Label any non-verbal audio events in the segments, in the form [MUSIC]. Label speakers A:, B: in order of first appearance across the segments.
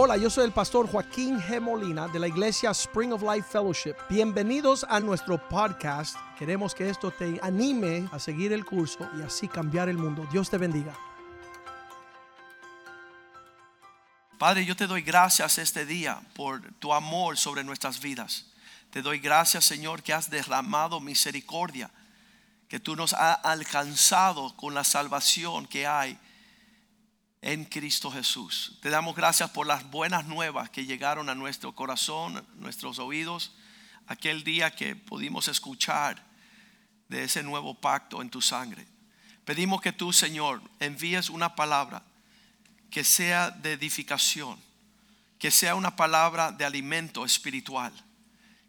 A: Hola, yo soy el pastor Joaquín G. Molina de la iglesia Spring of Life Fellowship. Bienvenidos a nuestro podcast. Queremos que esto te anime a seguir el curso y así cambiar el mundo. Dios te bendiga.
B: Padre, yo te doy gracias este día por tu amor sobre nuestras vidas. Te doy gracias, Señor, que has derramado misericordia, que tú nos has alcanzado con la salvación que hay en Cristo Jesús. Te damos gracias por las buenas nuevas que llegaron a nuestro corazón, nuestros oídos, aquel día que pudimos escuchar de ese nuevo pacto en tu sangre. Pedimos que tú, Señor, envíes una palabra que sea de edificación, que sea una palabra de alimento espiritual,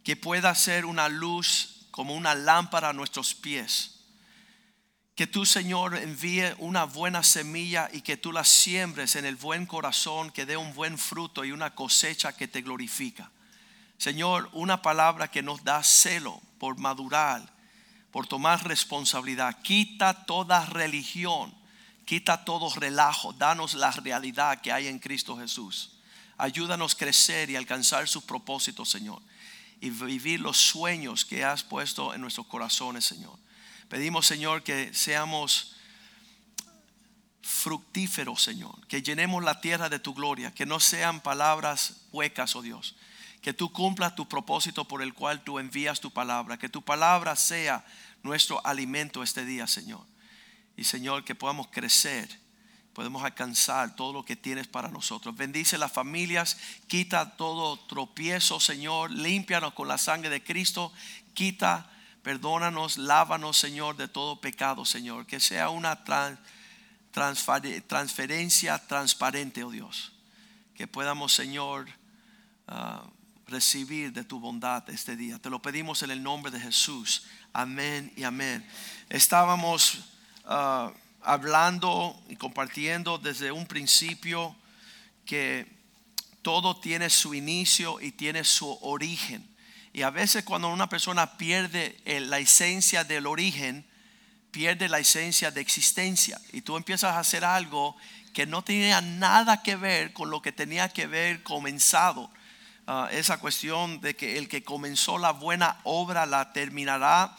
B: que pueda ser una luz como una lámpara a nuestros pies. Que tú, Señor, envíe una buena semilla y que tú la siembres en el buen corazón, que dé un buen fruto y una cosecha que te glorifica. Señor, una palabra que nos da celo por madurar, por tomar responsabilidad. Quita toda religión Quita todo relajo, danos la realidad que hay en Cristo Jesús. Ayúdanos a crecer y alcanzar sus propósitos, Señor. Y vivir los sueños que has puesto en nuestros corazones, Señor. Pedimos, Señor, que seamos fructíferos, Señor. Que llenemos la tierra de tu gloria. Que no sean palabras huecas, oh Dios. Que tú cumplas tu propósito por el cual tú envías tu palabra. Que tu palabra sea nuestro alimento este día, Señor. Y Señor, que podamos crecer, podemos alcanzar todo lo que tienes para nosotros. Bendice las familias, quita todo tropiezo, Señor, límpianos con la sangre de Cristo, quita, perdónanos, lávanos, Señor, de todo pecado, Señor. Que sea una transferencia transparente, oh Dios. Que podamos, Señor, ah, recibir de tu bondad este día. Te lo pedimos en el nombre de Jesús. Amén y amén. Estábamos Ah, hablando y compartiendo desde un principio que todo tiene su inicio y tiene su origen. Y a veces cuando una persona pierde la esencia del origen, pierde la esencia de existencia. Y tú empiezas a hacer algo que no tenía nada que ver con lo que tenía que ver comenzado. Ah, esa cuestión de que el que comenzó la buena obra la terminará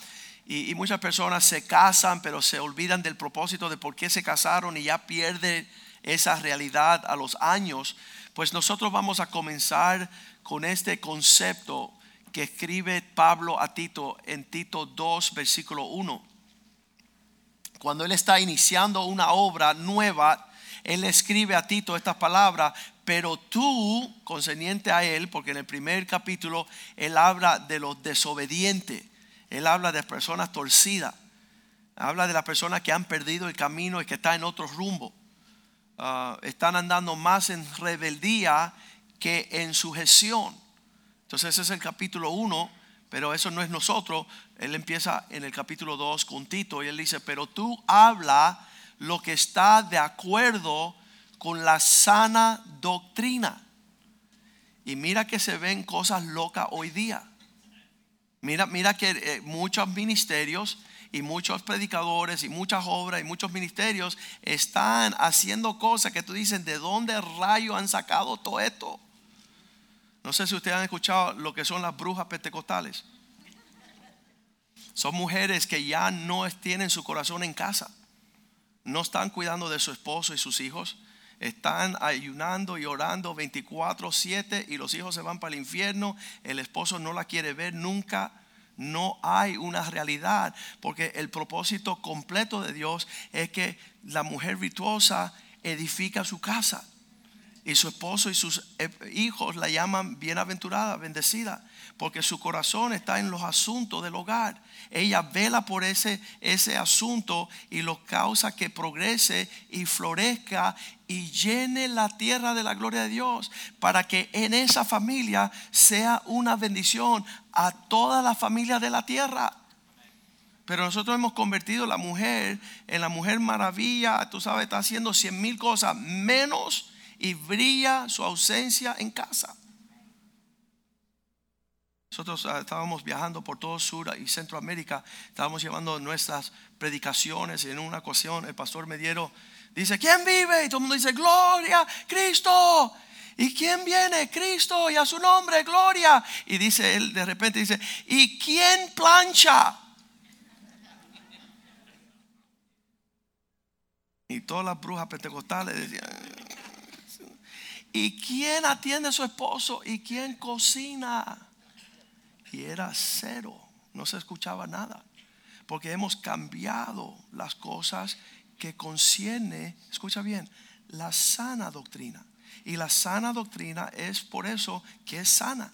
B: y, muchas personas se casan, pero se olvidan del propósito de por qué se casaron y ya pierden esa realidad a los años. Pues nosotros vamos a comenzar con este concepto que escribe Pablo a Tito en Tito 2, versículo 1. Cuando él está iniciando una obra nueva, él escribe a Tito estas palabras, pero tú, concerniente a él, porque en el primer capítulo él habla de los desobedientes él habla de personas torcidas. Habla de las personas que han perdido el camino y que están en otro rumbo. Ah, están andando más en rebeldía que en sujeción. Entonces ese es el capítulo 1, pero eso no es nosotros. Él empieza en el capítulo 2 con Tito y él dice, pero tú habla lo que está de acuerdo con la sana doctrina. Y mira que se ven cosas locas hoy día. Mira, mira que eh, muchos ministerios y muchos predicadores y muchas obras y muchos ministerios están haciendo cosas que tú dices, ¿de dónde rayo han sacado todo esto? No sé si ustedes han escuchado lo que son las brujas pentecostales. Son mujeres que ya no tienen su corazón en casa. No están cuidando de su esposo y sus hijos. Están ayunando y orando 24/7 y los hijos se van para el infierno. El esposo no la quiere ver nunca. No hay una realidad porque el propósito completo de Dios es que la mujer virtuosa edifica su casa y su esposo y sus eh, hijos la llaman bienaventurada, bendecida porque su corazón está en los asuntos del hogar. Ella vela por ese, ese asunto y lo causa que progrese y florezca y llene la tierra de la gloria de Dios para que en esa familia sea una bendición a toda la familia de la tierra. Pero nosotros hemos convertido a la mujer en la mujer maravilla, tú sabes, está haciendo cien mil cosas menos y brilla su ausencia en casa. Nosotros ah, estábamos viajando por todo Sur y Centroamérica, estábamos llevando nuestras predicaciones y en una ocasión el pastor Mediero dice, ¿quién vive? Y todo el mundo dice, gloria, Cristo. ¿Y quién viene? Cristo y a su nombre, gloria. Y dice él, de repente dice, ¿y quién plancha? Y todas las brujas pentecostales decían, ¿y quién atiende a su esposo? ¿Y quién cocina? Y era cero, no se escuchaba nada. Porque hemos cambiado las cosas que concierne, escucha bien, la sana doctrina. Y la sana doctrina es por eso que es sana.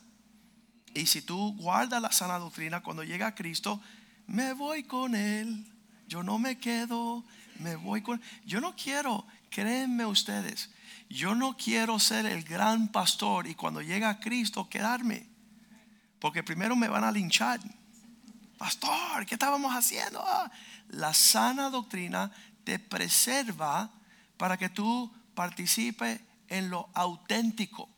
B: Y si tú guardas la sana doctrina, cuando llega Cristo, me voy con Él. Yo no me quedo, me voy con... Yo no quiero, créanme ustedes, yo no quiero ser el gran pastor y cuando llega Cristo quedarme. Porque primero me van a linchar. Pastor, ¿qué estábamos haciendo? Ah, la sana doctrina te preserva para que tú participes en lo auténtico,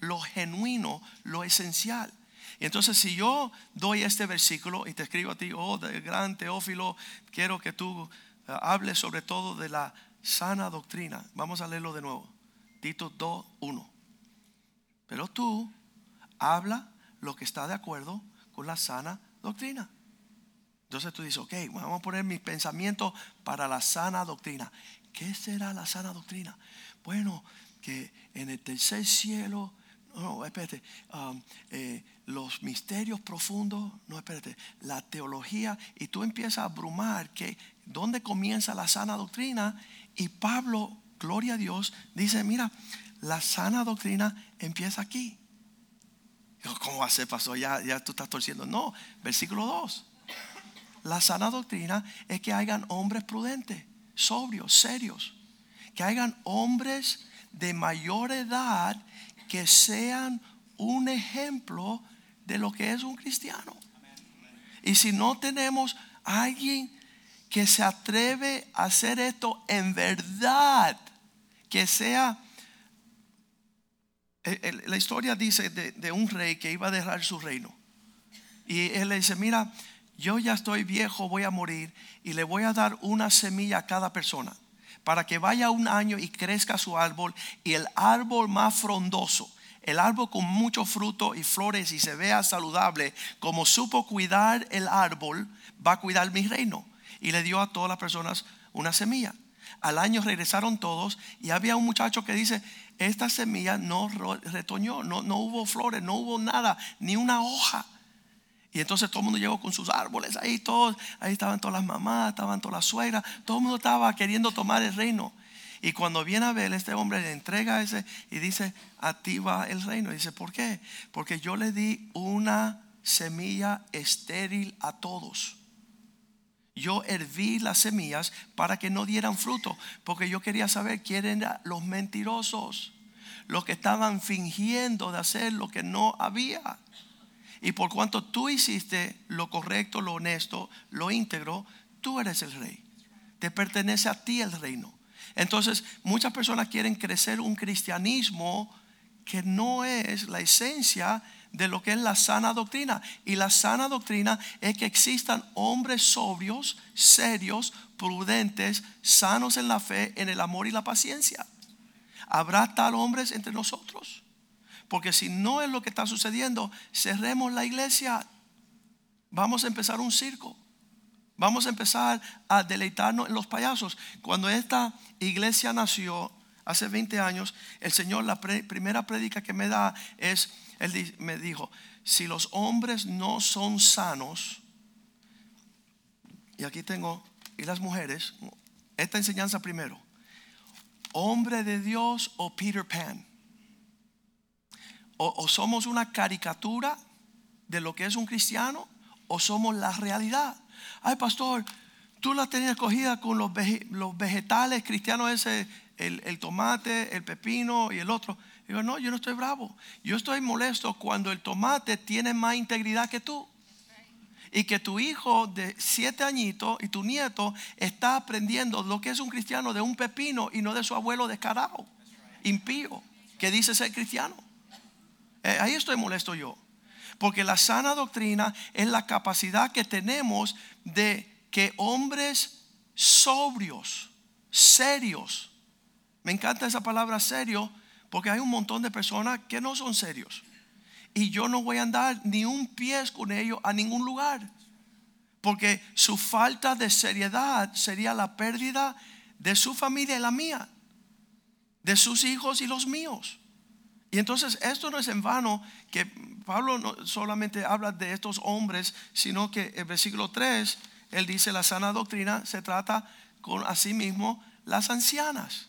B: lo genuino, lo esencial. Y entonces si yo doy este versículo y te escribo a ti, oh, gran Teófilo, quiero que tú eh, hables sobre todo de la sana doctrina. Vamos a leerlo de nuevo. Tito 2, 1. Pero tú habla lo que está de acuerdo con la sana doctrina. Entonces tú dices, ok, vamos a poner mis pensamientos para la sana doctrina. ¿Qué será la sana doctrina? Bueno, que en el tercer cielo, no, espérate, um, eh, los misterios profundos, no, espérate, la teología, y tú empiezas a abrumar que dónde comienza la sana doctrina, y Pablo, gloria a Dios, dice, mira, la sana doctrina empieza aquí. ¿Cómo va a ser, pastor? Ya, ya tú estás torciendo. No, versículo 2. La sana doctrina es que hayan hombres prudentes, sobrios, serios. Que hayan hombres de mayor edad que sean un ejemplo de lo que es un cristiano. Y si no tenemos alguien que se atreve a hacer esto en verdad, que sea... La historia dice de, de un rey que iba a dejar su reino. Y él le dice, mira, yo ya estoy viejo, voy a morir y le voy a dar una semilla a cada persona para que vaya un año y crezca su árbol y el árbol más frondoso, el árbol con mucho fruto y flores y se vea saludable, como supo cuidar el árbol, va a cuidar mi reino. Y le dio a todas las personas una semilla. Al año regresaron todos y había un muchacho que dice, esta semilla no retoñó, no, no hubo flores, no hubo nada, ni una hoja. Y entonces todo el mundo llegó con sus árboles ahí, todos, ahí estaban todas las mamás, estaban todas las suegras, todo el mundo estaba queriendo tomar el reino. Y cuando viene a ver, este hombre le entrega ese y dice, a ti va el reino. Y dice, ¿por qué? Porque yo le di una semilla estéril a todos. Yo herví las semillas para que no dieran fruto, porque yo quería saber quién eran los mentirosos, los que estaban fingiendo de hacer lo que no había. Y por cuanto tú hiciste lo correcto, lo honesto, lo íntegro, tú eres el rey. Te pertenece a ti el reino. Entonces, muchas personas quieren crecer un cristianismo que no es la esencia de lo que es la sana doctrina. Y la sana doctrina es que existan hombres sobrios, serios, prudentes, sanos en la fe, en el amor y la paciencia. ¿Habrá tal hombres entre nosotros? Porque si no es lo que está sucediendo, cerremos la iglesia. Vamos a empezar un circo. Vamos a empezar a deleitarnos en los payasos. Cuando esta iglesia nació hace 20 años, el Señor la primera predica que me da es, Él me dijo, si los hombres no son sanos, y aquí tengo, y las mujeres, esta enseñanza primero, hombre de Dios o Peter Pan o, somos una caricatura de lo que es un cristiano o somos la realidad. Ay, pastor, tú la tenías cogida con los, vegetales cristianos, ese, el, tomate, el pepino y el otro. Digo, no, yo no estoy bravo. Yo estoy molesto cuando el tomate tiene más integridad que tú. Y que tu hijo de siete añitos y tu nieto está aprendiendo lo que es un cristiano de un pepino y no de su abuelo descarado, impío, que dice ser cristiano. Eh, ahí estoy molesto yo. Porque la sana doctrina es la capacidad que tenemos de que hombres sobrios, serios, me encanta esa palabra serio, Porque hay un montón de personas que no son serios. Y yo no voy a andar ni un pie con ellos a ningún lugar. Porque su falta de seriedad sería la pérdida de su familia y la mía. De sus hijos y los míos. Y entonces esto no es en vano que Pablo no solamente habla de estos hombres, sino que en versículo 3, él dice la sana doctrina se trata con asimismo las ancianas,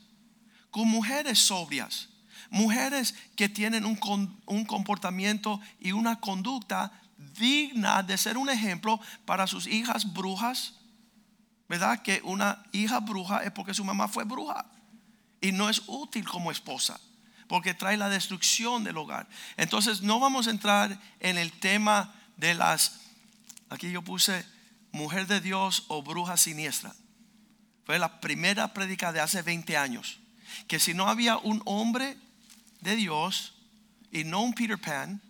B: con mujeres sobrias, mujeres que tienen un, un comportamiento y una conducta digna de ser un ejemplo para sus hijas brujas. ¿Verdad? Que una hija bruja es porque su mamá fue bruja y no es útil como esposa porque trae la destrucción del hogar. Entonces no vamos a entrar en el tema de las, aquí yo puse mujer de Dios o bruja siniestra. Fue la primera prédica de hace 20 años. Que si no había un hombre de Dios y no un Peter Pan,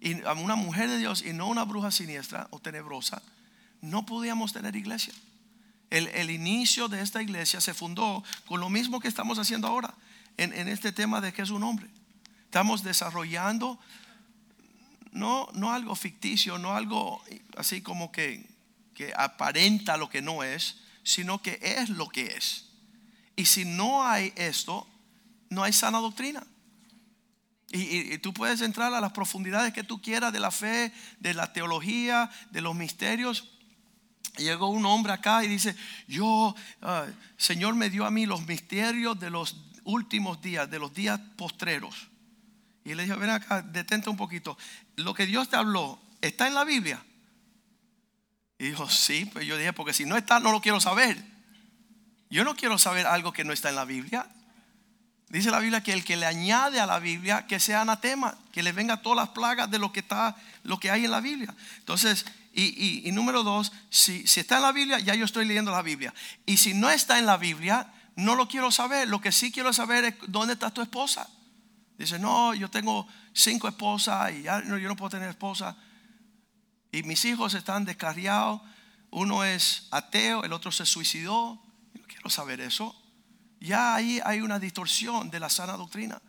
B: y una mujer de Dios y no una bruja siniestra o tenebrosa, no podíamos tener iglesia. El, el, inicio de esta iglesia se fundó con lo mismo que estamos haciendo ahora en, este tema de que es un hombre. Estamos desarrollando no, no algo ficticio, no algo así como que, que aparenta lo que no es, sino que es lo que es. Y si no hay esto, no hay sana doctrina. Y, tú puedes entrar a las profundidades que tú quieras de la fe, de la teología, de los misterios. Llegó un hombre acá y dice, yo, ah, Señor me dio a mí los misterios de los últimos días, de los días postreros. Y le dijo, ven acá, detente un poquito. Lo que Dios te habló, ¿está en la Biblia? Y dijo, sí, pues yo dije, porque si no está, no lo quiero saber. Yo no quiero saber algo que no está en la Biblia. Dice la Biblia que el que le añade a la Biblia, que sea anatema, que le venga todas las plagas de lo que está, lo que hay en la Biblia. Entonces, y, y número dos, si, si está en la Biblia, ya yo estoy leyendo la Biblia. Y si no está en la Biblia, no lo quiero saber. Lo que sí quiero saber es dónde está tu esposa. Dice, no, yo tengo cinco esposas y ya no, yo no puedo tener esposa. Y mis hijos están descarriados. Uno es ateo, el otro se suicidó. Saber eso. Ya ahí hay una distorsión de la sana doctrina.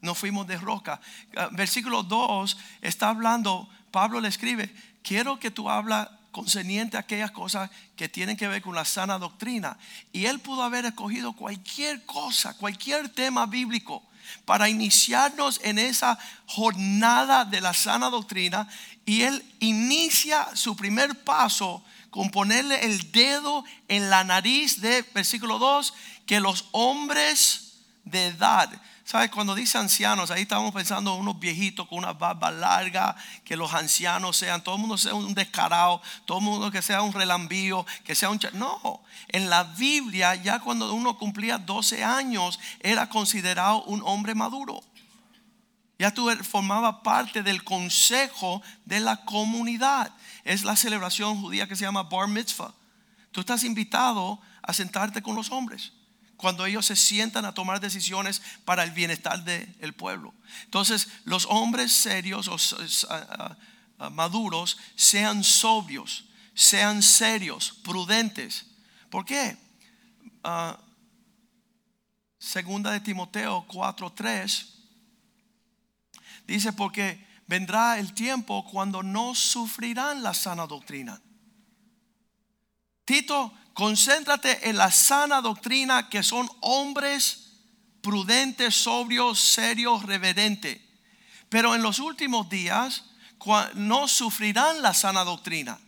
B: No fuimos de roca. Ah, versículo 2 está hablando, Pablo le escribe, quiero que tú hablas concerniente a aquellas cosas que tienen que ver con la sana doctrina. Y él pudo haber escogido cualquier cosa, cualquier tema bíblico para iniciarnos en esa jornada de la sana doctrina. Y él inicia su primer paso con ponerle el dedo en la nariz de versículo 2, que los hombres de edad, ¿Sabes? Cuando dice ancianos, ahí estamos pensando en unos viejitos con una barba larga, que los ancianos sean, todo el mundo sea un descarado, todo el mundo que sea un relambío, que sea un... No, en la Biblia ya cuando uno cumplía 12 años era considerado un hombre maduro. Ya tú formabas parte del consejo de la comunidad. Es la celebración judía que se llama Bar Mitzvah. Tú estás invitado a sentarte con los hombres cuando ellos se sientan a tomar decisiones para el bienestar del pueblo. Entonces, los hombres serios o maduros sean sobrios, sean serios, prudentes. ¿Por qué? Ah, segunda de Timoteo 4:3 dice porque vendrá el tiempo cuando no sufrirán la sana doctrina. Tito Concéntrate en la sana doctrina que son hombres prudentes, sobrios, serios, reverentes. Pero en los últimos días no sufrirán la sana doctrina.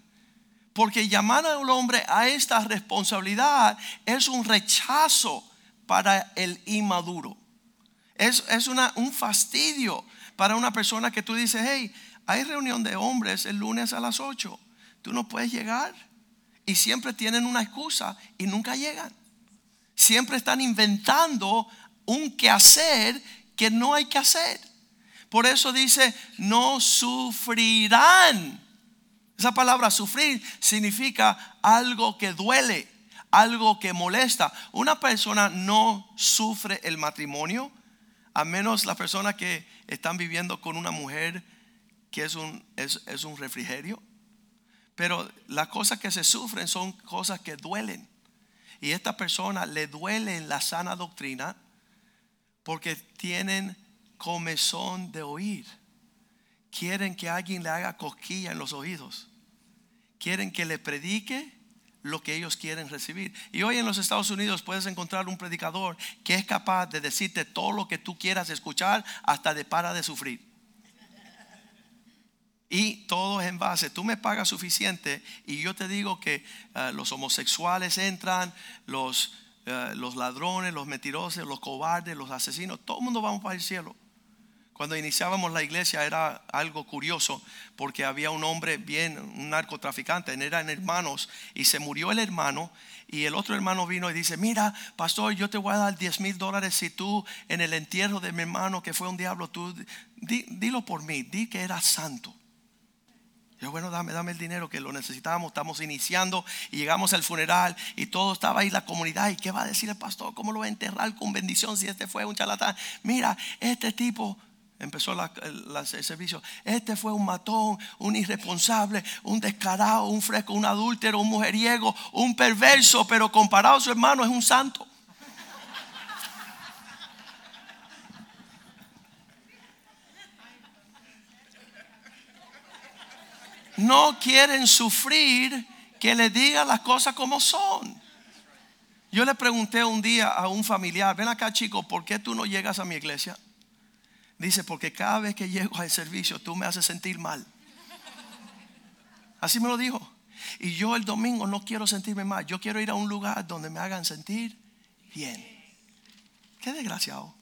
B: Porque llamar al hombre a esta responsabilidad es un rechazo para el inmaduro. Es, es una, un fastidio para una persona que tú dices, hey, hay reunión de hombres el lunes a las 8. ¿Tú no puedes llegar? y siempre tienen una excusa y nunca llegan. Siempre están inventando un quehacer que no hay que hacer. Por eso dice, no sufrirán. Esa palabra sufrir significa algo que duele, algo que molesta. Una persona no sufre el matrimonio, a menos la persona que están viviendo con una mujer que es un, es, es un refrigerio pero las cosas que se sufren son cosas que duelen. Y a esta persona le duele la sana doctrina porque tienen comezón de oír. Quieren que alguien le haga cosquilla en los oídos. Quieren que le predique lo que ellos quieren recibir. Y hoy en los Estados Unidos puedes encontrar un predicador que es capaz de decirte todo lo que tú quieras escuchar hasta de para de sufrir. Y todo es en base, tú me pagas suficiente y yo te digo que eh, los homosexuales entran, los, eh, los ladrones, los mentirosos, los cobardes, los asesinos, todo el mundo vamos para el cielo. Cuando iniciábamos la iglesia era algo curioso porque había un hombre bien, un narcotraficante, eran hermanos y se murió el hermano y el otro hermano vino y dice, mira, pastor, yo te voy a dar 10 mil dólares si tú en el entierro de mi hermano que fue un diablo, tú dilo por mí, di que era santo. Yo, bueno, dame, dame el dinero que lo necesitábamos. Estamos iniciando y llegamos al funeral y todo estaba ahí la comunidad. ¿Y qué va a decir el pastor? ¿Cómo lo va a enterrar con bendición si este fue un charlatán? Mira, este tipo empezó el, servicio. Este fue un matón, un irresponsable, un descarado, un fresco, un adúltero, un mujeriego, un perverso, pero comparado a su hermano es un santo. No quieren sufrir que le diga las cosas como son. Yo le pregunté un día a un familiar, ven acá chico, ¿por qué tú no llegas a mi iglesia? Dice, porque cada vez que llego al servicio tú me haces sentir mal. Así me lo dijo. Y yo el domingo no quiero sentirme mal. Yo quiero ir a un lugar donde me hagan sentir bien. Qué desgraciado.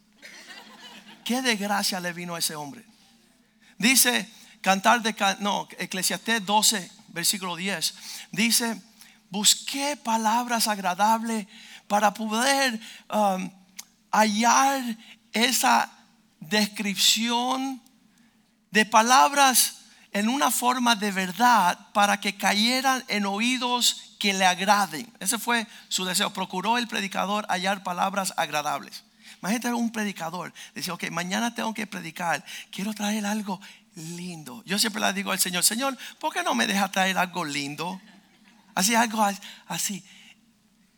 B: Qué desgracia le vino a ese hombre. Dice, cantar de, no, Eclesiastés 12, versículo 10. Dice, busqué palabras agradables para poder um, hallar esa descripción de palabras en una forma de verdad para que cayeran en oídos que le agraden. Ese fue su deseo. Procuró el predicador hallar palabras agradables. Imagínate un predicador. Dice, ok, mañana tengo que predicar. Quiero traer algo lindo. Yo siempre le digo al Señor, Señor, ¿por qué no me deja traer algo lindo? Así, algo así.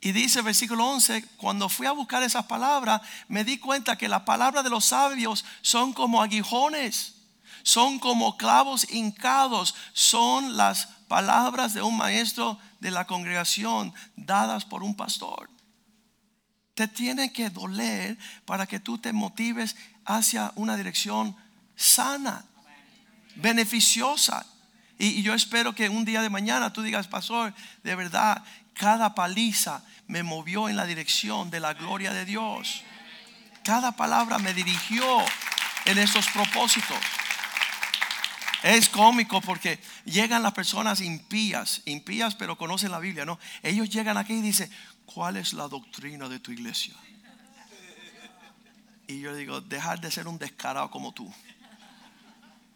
B: Y dice versículo 11, cuando fui a buscar esas palabras, me di cuenta que las palabras de los sabios son como aguijones, son como clavos hincados, son las palabras de un maestro de la congregación dadas por un pastor. Te tiene que doler para que tú te motives hacia una dirección sana, beneficiosa. Y, yo espero que un día de mañana tú digas, pastor, de verdad, cada paliza me movió en la dirección de la gloria de Dios. Cada palabra me dirigió en esos propósitos. Es cómico porque llegan las personas impías, impías pero conocen la Biblia, ¿no? Ellos llegan aquí y dicen, ¿cuál es la doctrina de tu iglesia? Y yo digo, dejar de ser un descarado como tú.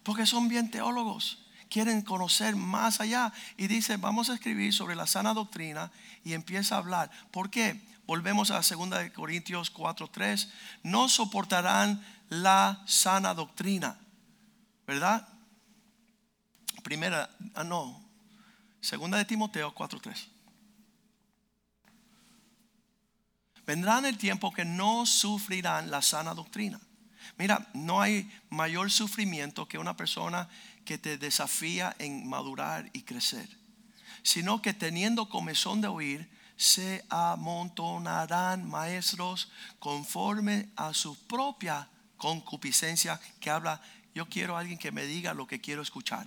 B: Porque son bien teólogos quieren conocer más allá. Y dice, vamos a escribir sobre la sana doctrina y empieza a hablar. ¿Por qué? Volvemos a 2 Corintios 4:3. No soportarán la sana doctrina. ¿Verdad? Primera, ah, no. Segunda de Timoteo 4:3. Vendrán el tiempo que no sufrirán la sana doctrina. Mira, no hay mayor sufrimiento que una persona que te desafía en madurar y crecer, sino que teniendo comezón de oír, se amontonarán maestros conforme a su propia concupiscencia que habla, yo quiero a alguien que me diga lo que quiero escuchar.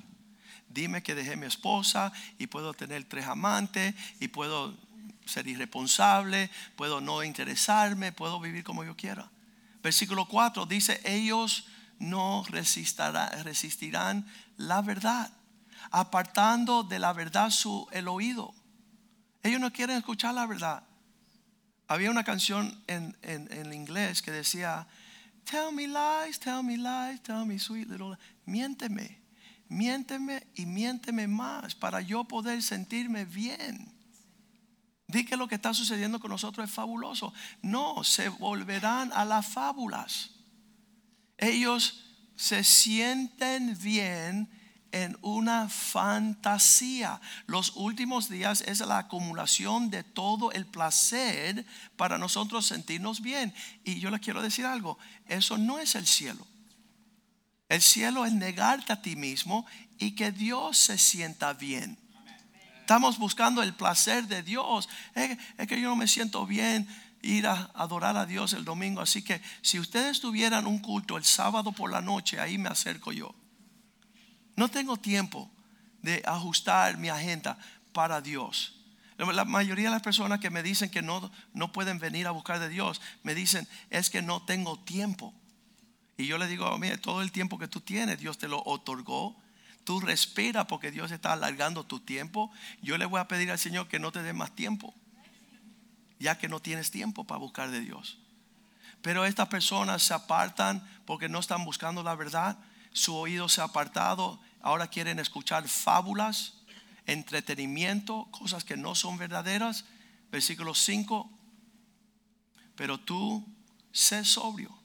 B: Dime que dejé mi esposa y puedo tener tres amantes y puedo ser irresponsable, puedo no interesarme, puedo vivir como yo quiera. Versículo 4 dice, ellos no resistirán la verdad, apartando de la verdad su, el oído. Ellos no quieren escuchar la verdad. Había una canción en, en, inglés que decía, Tell me lies, tell me lies, tell me sweet little. Miénteme, miénteme y miénteme más para yo poder sentirme bien. Di que lo que está sucediendo con nosotros es fabuloso. No, se volverán a las fábulas. Ellos se sienten bien en una fantasía. Los últimos días es la acumulación de todo el placer para nosotros sentirnos bien. Y yo les quiero decir algo, eso no es el cielo. El cielo es negarte a ti mismo y que Dios se sienta bien. Estamos buscando el placer de Dios. Es, que yo no me siento bien ir a adorar a Dios el domingo. Así que si ustedes tuvieran un culto el sábado por la noche, ahí me acerco yo. No tengo tiempo de ajustar mi agenda para Dios. La mayoría de las personas que me dicen que no, no pueden venir a buscar de Dios, me dicen, es que no tengo tiempo. Y yo le digo, mire, todo el tiempo que tú tienes, Dios te lo otorgó. Tú respira porque Dios está alargando tu tiempo. Yo le voy a pedir al Señor que no te dé más tiempo, ya que no tienes tiempo para buscar de Dios. Pero estas personas se apartan porque no están buscando la verdad. Su oído se ha apartado. Ahora quieren escuchar fábulas, entretenimiento, cosas que no son verdaderas. Versículo 5. Pero tú sé sobrio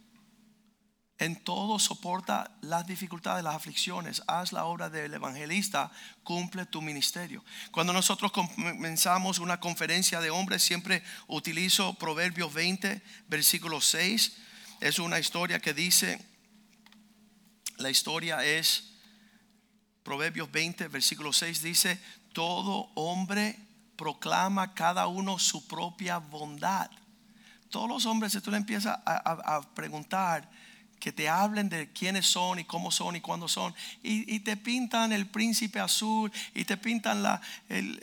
B: en todo soporta las dificultades, las aflicciones. Haz la obra del evangelista, cumple tu ministerio. Cuando nosotros comenzamos una conferencia de hombres, siempre utilizo Proverbios 20, versículo 6. Es una historia que dice, la historia es, Proverbios 20, versículo 6 dice, todo hombre proclama cada uno su propia bondad. Todos los hombres, si tú le empiezas a, a preguntar, que te hablen de quiénes son y cómo son y cuándo son. Y, te pintan el príncipe azul y te pintan la, el,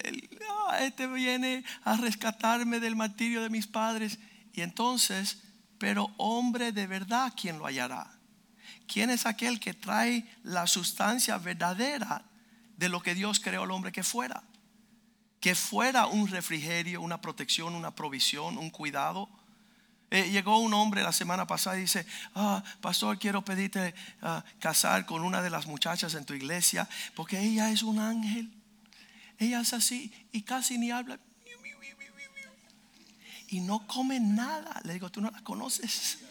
B: ah, este viene a rescatarme del martirio de mis padres. Y entonces, pero hombre de verdad, ¿quién lo hallará? ¿Quién es aquel que trae la sustancia verdadera de lo que Dios creó al hombre que fuera? Que fuera un refrigerio, una protección, una provisión, un cuidado eh, llegó un hombre la semana pasada y dice, ah, pastor, quiero pedirte ah, casar con una de las muchachas en tu iglesia porque ella es un ángel. Ella es así y casi ni habla. Y no come nada. Le digo, tú no la conoces. [LAUGHS]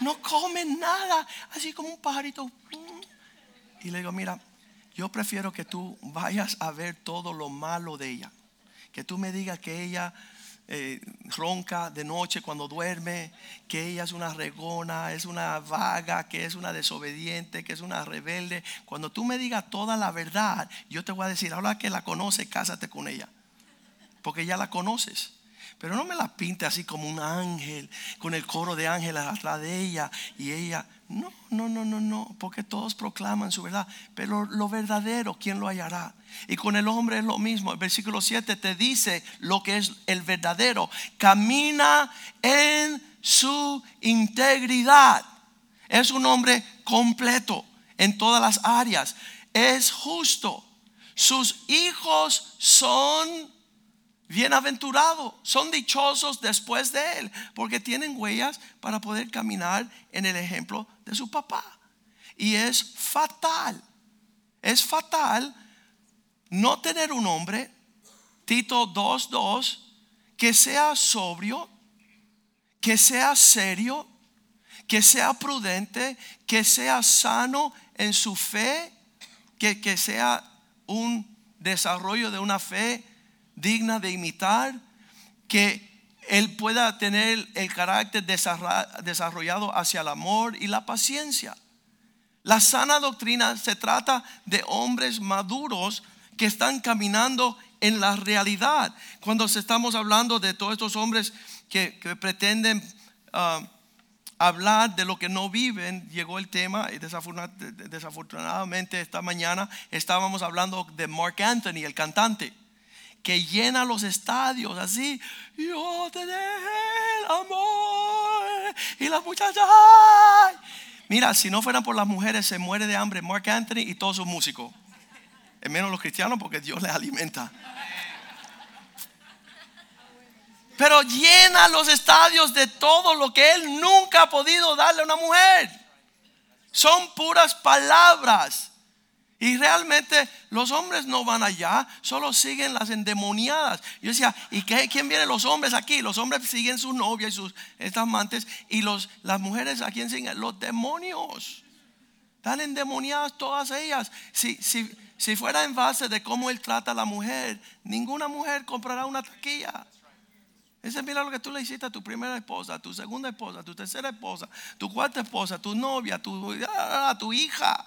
B: No come nada. Así como un pajarito. Y le digo, mira, yo prefiero que tú vayas a ver todo lo malo de ella. Que tú me digas que ella eh, ronca de noche cuando duerme, que ella es una regona, es una vaga, que es una desobediente, que es una rebelde. Cuando tú me digas toda la verdad, yo te voy a decir, ahora que la conoces, cásate con ella, porque ya la conoces. Pero no me la pinte así como un ángel, con el coro de ángeles atrás de ella y ella. No, no, no, no, no, porque todos proclaman su verdad. Pero lo verdadero, ¿quién lo hallará? Y con el hombre es lo mismo. El versículo 7 te dice lo que es el verdadero. Camina en su integridad. Es un hombre completo en todas las áreas. Es justo. Sus hijos son bienaventurados, son dichosos después de él, porque tienen huellas para poder caminar en el ejemplo de su papá. Y es fatal, es fatal no tener un hombre, Tito 2.2, que sea sobrio, que sea serio, que sea prudente, que sea sano en su fe, que, que sea un desarrollo de una fe digna de imitar, que él pueda tener el carácter desarrollado hacia el amor y la paciencia. La sana doctrina se trata de hombres maduros que están caminando en la realidad. Cuando estamos hablando de todos estos hombres que, pretenden ah, hablar de lo que no viven, llegó el tema y desafortunadamente esta mañana estábamos hablando de Mark Anthony, el cantante que llena los estadios así. Yo te dejé el amor y las muchachas. Mira, si no fueran por las mujeres, se muere de hambre Mark Anthony y todos sus músicos. Menos los cristianos porque Dios les alimenta. Pero llena los estadios de todo lo que Él nunca ha podido darle a una mujer. Son puras palabras. Y realmente los hombres no van allá, solo siguen las endemoniadas. Yo decía, ¿y qué, quién vienen los hombres aquí? Los hombres siguen su novia y sus estas amantes. Y los, las mujeres a quién siguen? Los demonios. Están endemoniadas todas ellas. Si, si, si fuera en base de cómo él trata a la mujer, ninguna mujer comprará una taquilla. Dice, mira lo que tú le hiciste a tu primera esposa, a tu segunda esposa, a tu tercera esposa, tu cuarta esposa, tu novia, tu, ah, tu hija.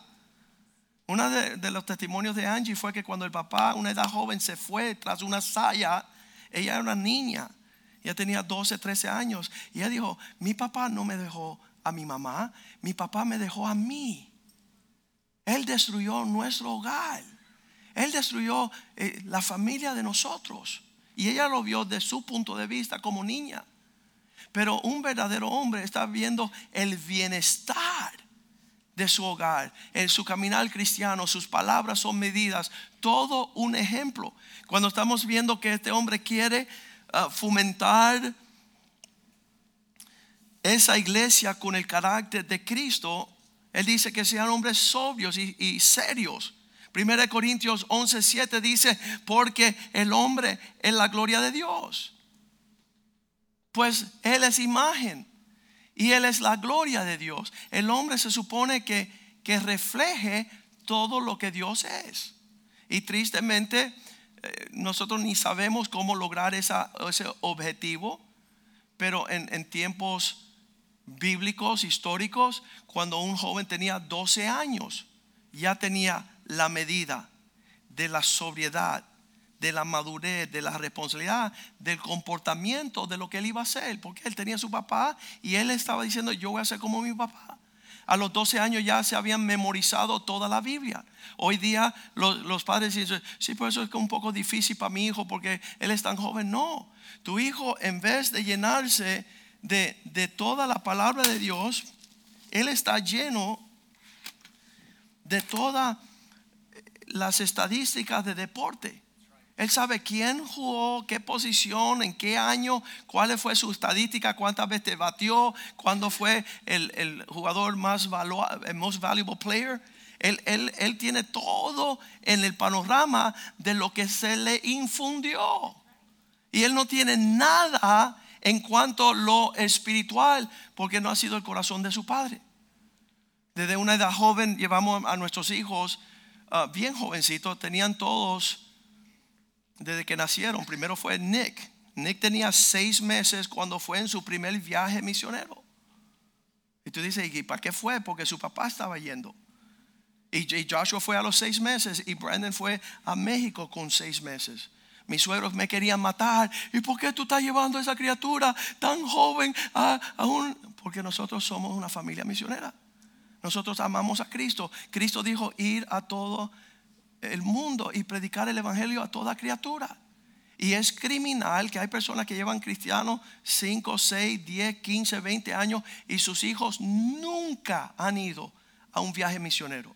B: Uno de, los testimonios de Angie fue que cuando el papá, una edad joven, se fue tras una saya, ella era una niña, ella tenía 12, 13 años, y ella dijo, mi papá no me dejó a mi mamá, mi papá me dejó a mí. Él destruyó nuestro hogar. Él destruyó eh, la familia de nosotros. Y ella lo vio de su punto de vista como niña. Pero un verdadero hombre está viendo el bienestar de su hogar, en su caminar cristiano, sus palabras son medidas, todo un ejemplo. Cuando estamos viendo que este hombre quiere ah, fomentar esa iglesia con el carácter de Cristo, él dice que sean hombres sobrios y, serios. Primera de Corintios 11, 7 dice, porque el hombre es la gloria de Dios. Pues Él es imagen y Él es la gloria de Dios. El hombre se supone que, que refleje todo lo que Dios es. Y tristemente eh, nosotros ni sabemos cómo lograr esa, ese objetivo, pero en, en tiempos bíblicos, históricos, cuando un joven tenía 12 años, ya tenía la medida de la sobriedad, de la madurez, de la responsabilidad, del comportamiento de lo que él iba a hacer, porque él tenía su papá y él estaba diciendo, yo voy a ser como mi papá. A los 12 años ya se habían memorizado toda la Biblia. Hoy día los, padres dicen, sí, por eso es un poco difícil para mi hijo porque él es tan joven. No, tu hijo en vez de llenarse de, toda la palabra de Dios, Él está lleno de todas las estadísticas de deporte. Él sabe quién jugó, qué posición, en qué año, cuál fue su estadística, cuántas veces batió, cuándo fue el, jugador más el most valuable player. Él, él, tiene todo en el panorama de lo que se le infundió. Y él no tiene nada en cuanto a lo espiritual, porque no ha sido el corazón de su padre. Desde una edad joven llevamos a nuestros hijos ah, bien jovencitos, tenían todos, desde que nacieron, primero fue Nick. Nick tenía seis meses cuando fue en su primer viaje misionero. Y tú dices, ¿y para qué fue? Porque su papá estaba yendo. Y Joshua fue a los seis meses y Brandon fue a México con seis meses. Mis suegros me querían matar. ¿Y por qué tú estás llevando a esa criatura tan joven a, un... Porque nosotros somos una familia misionera. Nosotros amamos a Cristo. Cristo dijo ir a todo el mundo y predicar el Evangelio a toda criatura. Y es criminal que hay personas que llevan cristianos 5, 6, 10, 15, 20 años y sus hijos nunca han ido a un viaje misionero.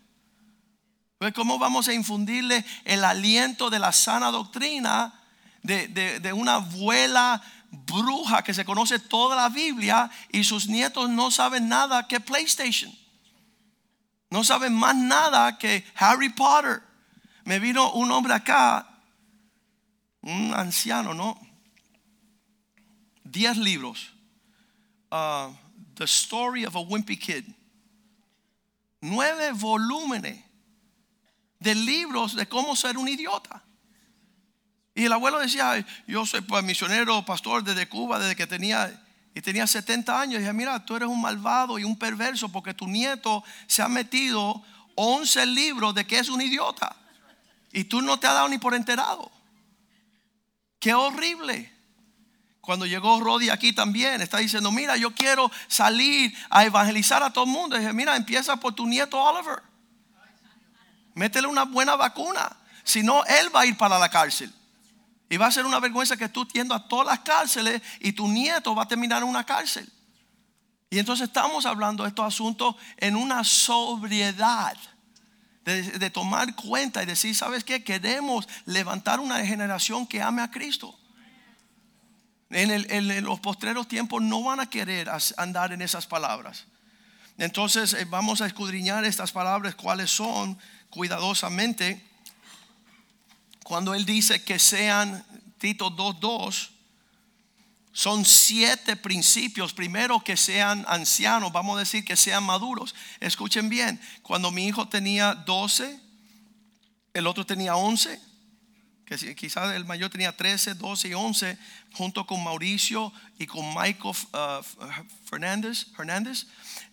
B: Pues, ¿Cómo vamos a infundirle el aliento de la sana doctrina de, una abuela bruja que se conoce toda la Biblia y sus nietos no saben nada que PlayStation? No saben más nada que Harry Potter. Me vino un hombre acá, un anciano, ¿no? Diez libros. Uh, the Story of a Wimpy Kid. Nueve volúmenes de libros de cómo ser un idiota. Y el abuelo decía, yo soy pues, misionero, pastor desde Cuba, desde que tenía, y tenía 70 años. Y dije, mira, tú eres un malvado y un perverso porque tu nieto se ha metido 11 libros de que es un idiota. Y tú no te has dado ni por enterado. Qué horrible. Cuando llegó Rodi aquí también, está diciendo, mira, yo quiero salir a evangelizar a todo el mundo. Y dije, mira, empieza por tu nieto Oliver. Métele una buena vacuna. Si no, él va a ir para la cárcel. Y va a ser una vergüenza que tú yendo a todas las cárceles y tu nieto va a terminar en una cárcel. Y entonces estamos hablando de estos asuntos en una sobriedad. De, tomar cuenta y decir, ¿sabes qué? Queremos levantar una generación que ame a Cristo. En, en los postreros tiempos no van a querer andar en esas palabras. Entonces eh, vamos a escudriñar estas palabras, cuáles son cuidadosamente cuando él dice que sean, Tito 2.2, son siete principios. Primero que sean ancianos, vamos a decir que sean maduros. Escuchen bien, cuando mi hijo tenía 12, el otro tenía 11, que quizás el mayor tenía 13, 12 y 11, junto con Mauricio y con Michael uh, Fernández. Hernández.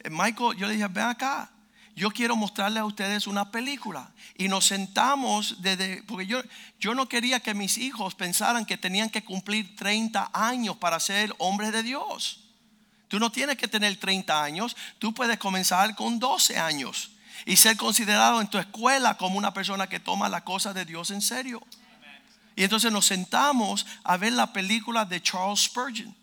B: Eh, Michael, yo le dije, ven acá, yo quiero mostrarle a ustedes una película. Y nos sentamos desde, porque yo, yo no quería que mis hijos pensaran que tenían que cumplir 30 años para ser hombres de Dios. Tú no tienes que tener 30 años, tú puedes comenzar con 12 años y ser considerado en tu escuela como una persona que toma las cosas de Dios en serio. Y entonces nos sentamos a ver la película de Charles Spurgeon.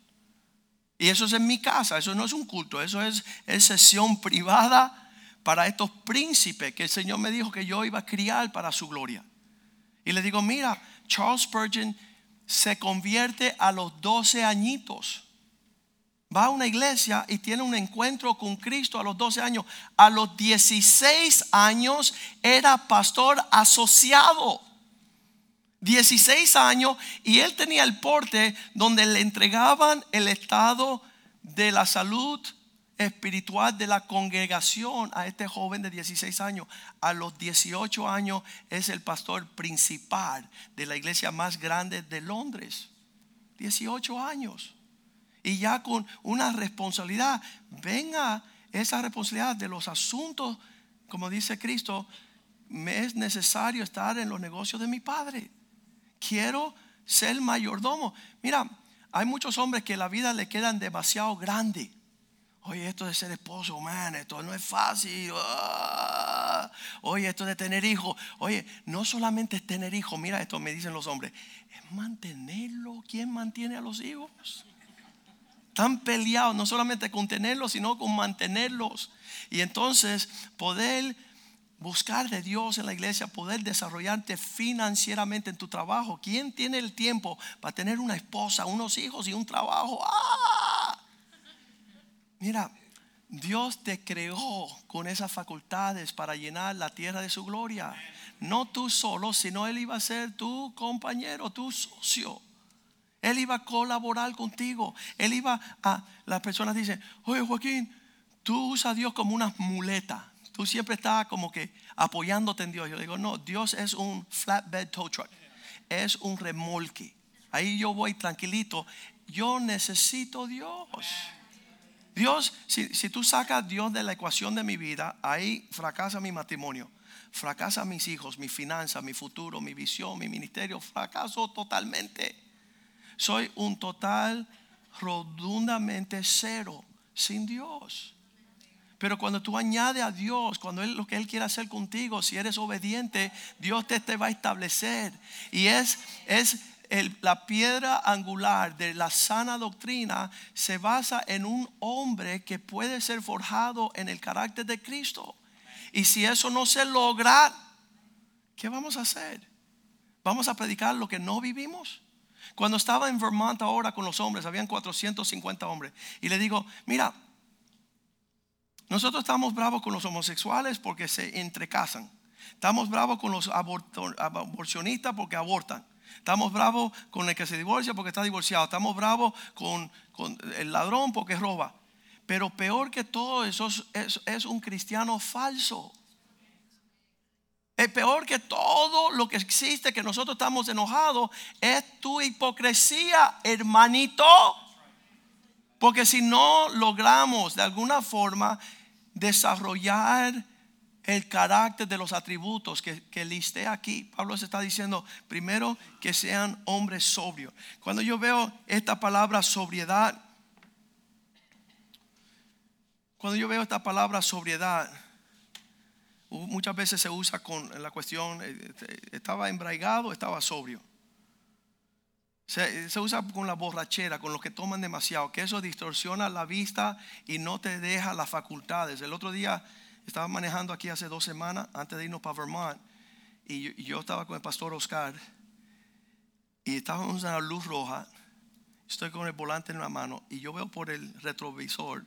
B: Y eso es en mi casa, eso no es un culto, eso es, es sesión privada para estos príncipes que el Señor me dijo que yo iba a criar para su gloria. Y le digo, mira, Charles Spurgeon se convierte a los 12 añitos. Va a una iglesia y tiene un encuentro con Cristo a los 12 años. A los 16 años era pastor asociado. 16 años y él tenía el porte donde le entregaban el estado de la salud espiritual de la congregación a este joven de 16 años. A los 18 años es el pastor principal de la iglesia más grande de Londres. 18 años. Y ya con una responsabilidad, venga esa responsabilidad de los asuntos, como dice Cristo, me es necesario estar en los negocios de mi padre. Quiero ser mayordomo. Mira, hay muchos hombres que la vida le quedan demasiado grande. Oye, esto de ser esposo, man, esto no es fácil. Ah. Oye, esto de tener hijos. Oye, no solamente es tener hijos, mira esto, me dicen los hombres, es mantenerlo. ¿Quién mantiene a los hijos? Están peleados, no solamente con tenerlos, sino con mantenerlos. Y entonces poder buscar de Dios en la iglesia, poder desarrollarte financieramente en tu trabajo. ¿Quién tiene el tiempo para tener una esposa, unos hijos y un trabajo? ¡Ah! Mira, Dios te creó con esas facultades para llenar la tierra de su gloria. No tú solo, sino Él iba a ser tu compañero, tu socio. Él iba a colaborar contigo. Él iba a, las personas dicen, oye Joaquín, tú usas a Dios como una muleta. Tú siempre estás como que apoyándote en Dios. Yo digo, no, Dios es un flatbed tow truck. Es un remolque. Ahí yo voy tranquilito. Yo necesito Dios. Dios, si, tú sacas a Dios de la ecuación de mi vida, ahí fracasa mi matrimonio, fracasa mis hijos, mi finanza, mi futuro, mi visión, mi ministerio, fracaso totalmente. Soy un total, rotundamente cero sin Dios. Pero cuando tú añades a Dios, cuando lo que Él quiere hacer contigo, si eres obediente, Dios te, te va a establecer. Y es, es la piedra angular de la sana doctrina se basa en un hombre que puede ser forjado en el carácter de Cristo. Y si eso no se logra, ¿qué vamos a hacer? ¿Vamos a predicar lo que no vivimos? Cuando estaba en Vermont ahora con los hombres, habían 450 hombres. Y le digo, mira, nosotros estamos bravos con los homosexuales porque se entrecasan. Estamos bravos con los aborto- aborcionistas porque abortan. Estamos bravos con el que se divorcia porque está divorciado. Estamos bravos con, el ladrón porque roba. Pero peor que todo eso es, es- es un cristiano falso. Es peor que todo lo que existe, que nosotros estamos enojados, es tu hipocresía, hermanito. Porque si no logramos de alguna forma desarrollar el carácter de los atributos que, que listé aquí, Pablo se está diciendo, primero que sean hombres sobrios. Cuando yo veo esta palabra sobriedad, cuando yo veo esta palabra sobriedad, muchas veces se usa con la cuestión, eh, eh, estaba embraigado, estaba sobrio. Se, se usa con la borrachera, con los que toman demasiado, que eso distorsiona la vista y no te deja las facultades. El otro día estaba manejando aquí hace dos semanas, antes de irnos para Vermont, y yo, y yo estaba con el pastor Oscar, y estábamos en una luz roja, estoy con el volante en la mano, y yo veo por el retrovisor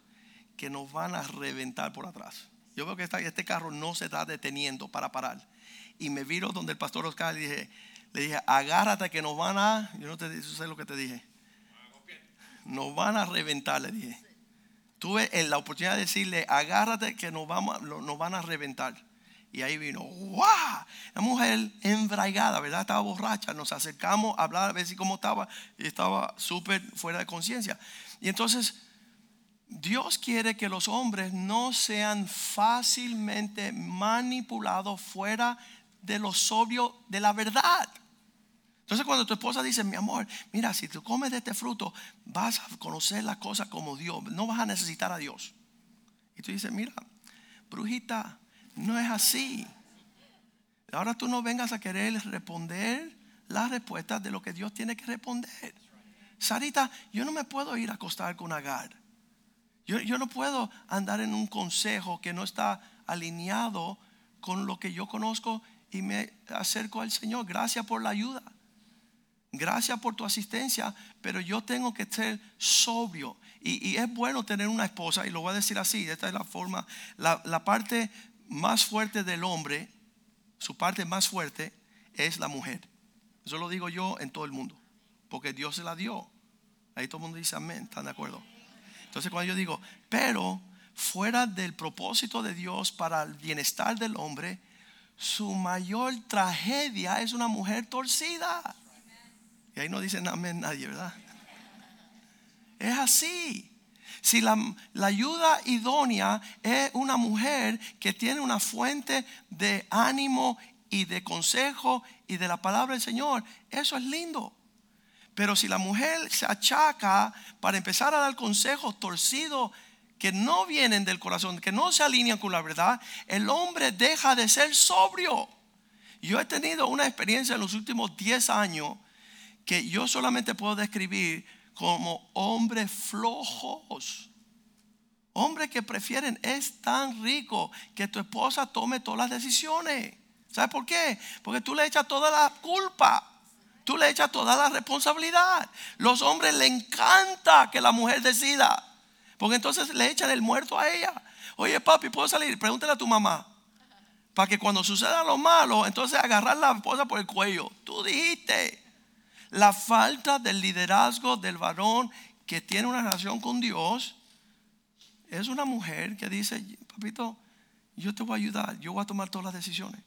B: que nos van a reventar por atrás. Yo veo que esta- este carro no se está deteniendo para parar. Y me viro donde el pastor Oscar le dije, le dije, agárrate que nos van a, yo no te eso sé lo que te dije. Nos van a reventar, le dije. Tuve la oportunidad de decirle, agárrate que nos, vamos, nos van a reventar. Y ahí vino, ¡guau! La mujer embraigada, ¿verdad? Estaba borracha. Nos acercamos a hablar a ver si cómo estaba. Y estaba súper fuera de conciencia. Y entonces, Dios quiere que los hombres no sean fácilmente manipulados fuera de lo sobrio de la verdad. Entonces cuando tu esposa dice, mi amor, mira, si tú comes de este fruto, vas a conocer la cosa como Dios, no vas a necesitar a Dios. Y tú dices, mira, brujita, no es así. Ahora tú no vengas a querer responder las respuestas de lo que Dios tiene que responder. Sarita, yo no me puedo ir a acostar con Agar. Yo, yo no puedo andar en un consejo que no está alineado con lo que yo conozco y me acerco al Señor. Gracias por la ayuda. Gracias por tu asistencia, pero yo tengo que ser sobrio. Y, es bueno tener una esposa, y lo voy a decir así, esta es la forma, la, parte más fuerte del hombre, su parte más fuerte es la mujer. Eso lo digo yo en todo el mundo, porque Dios se la dio. Ahí todo el mundo dice amén, ¿están de acuerdo? Entonces cuando yo digo, pero fuera del propósito de Dios para el bienestar del hombre, su mayor tragedia es una mujer torcida. Y ahí no dicen amén nadie, ¿verdad? Es así. Si la, ayuda idónea es una mujer que tiene una fuente de ánimo y de consejo y de la palabra del Señor, eso es lindo. Pero si la mujer se achaca para empezar a dar consejos torcidos que no vienen del corazón, que no se alinean con la verdad, el hombre deja de ser sobrio. Yo he tenido una experiencia en los últimos 10 años que yo solamente puedo describir como hombres flojos. Hombres que prefieren, es tan rico que tu esposa tome todas las decisiones. ¿Sabes por qué? Porque tú le echas toda la culpa. Tú le echas toda la responsabilidad. Los hombres le encanta que la mujer decida. Porque entonces le echan el muerto a ella. Oye, papi, ¿puedo salir? Pregúntale a tu mamá. Para que cuando suceda lo malo, entonces agarrar la esposa por el cuello. Tú dijiste. La falta del liderazgo del varón que tiene una relación con Dios es una mujer que dice, papito, yo te voy a ayudar, yo voy a tomar todas las decisiones.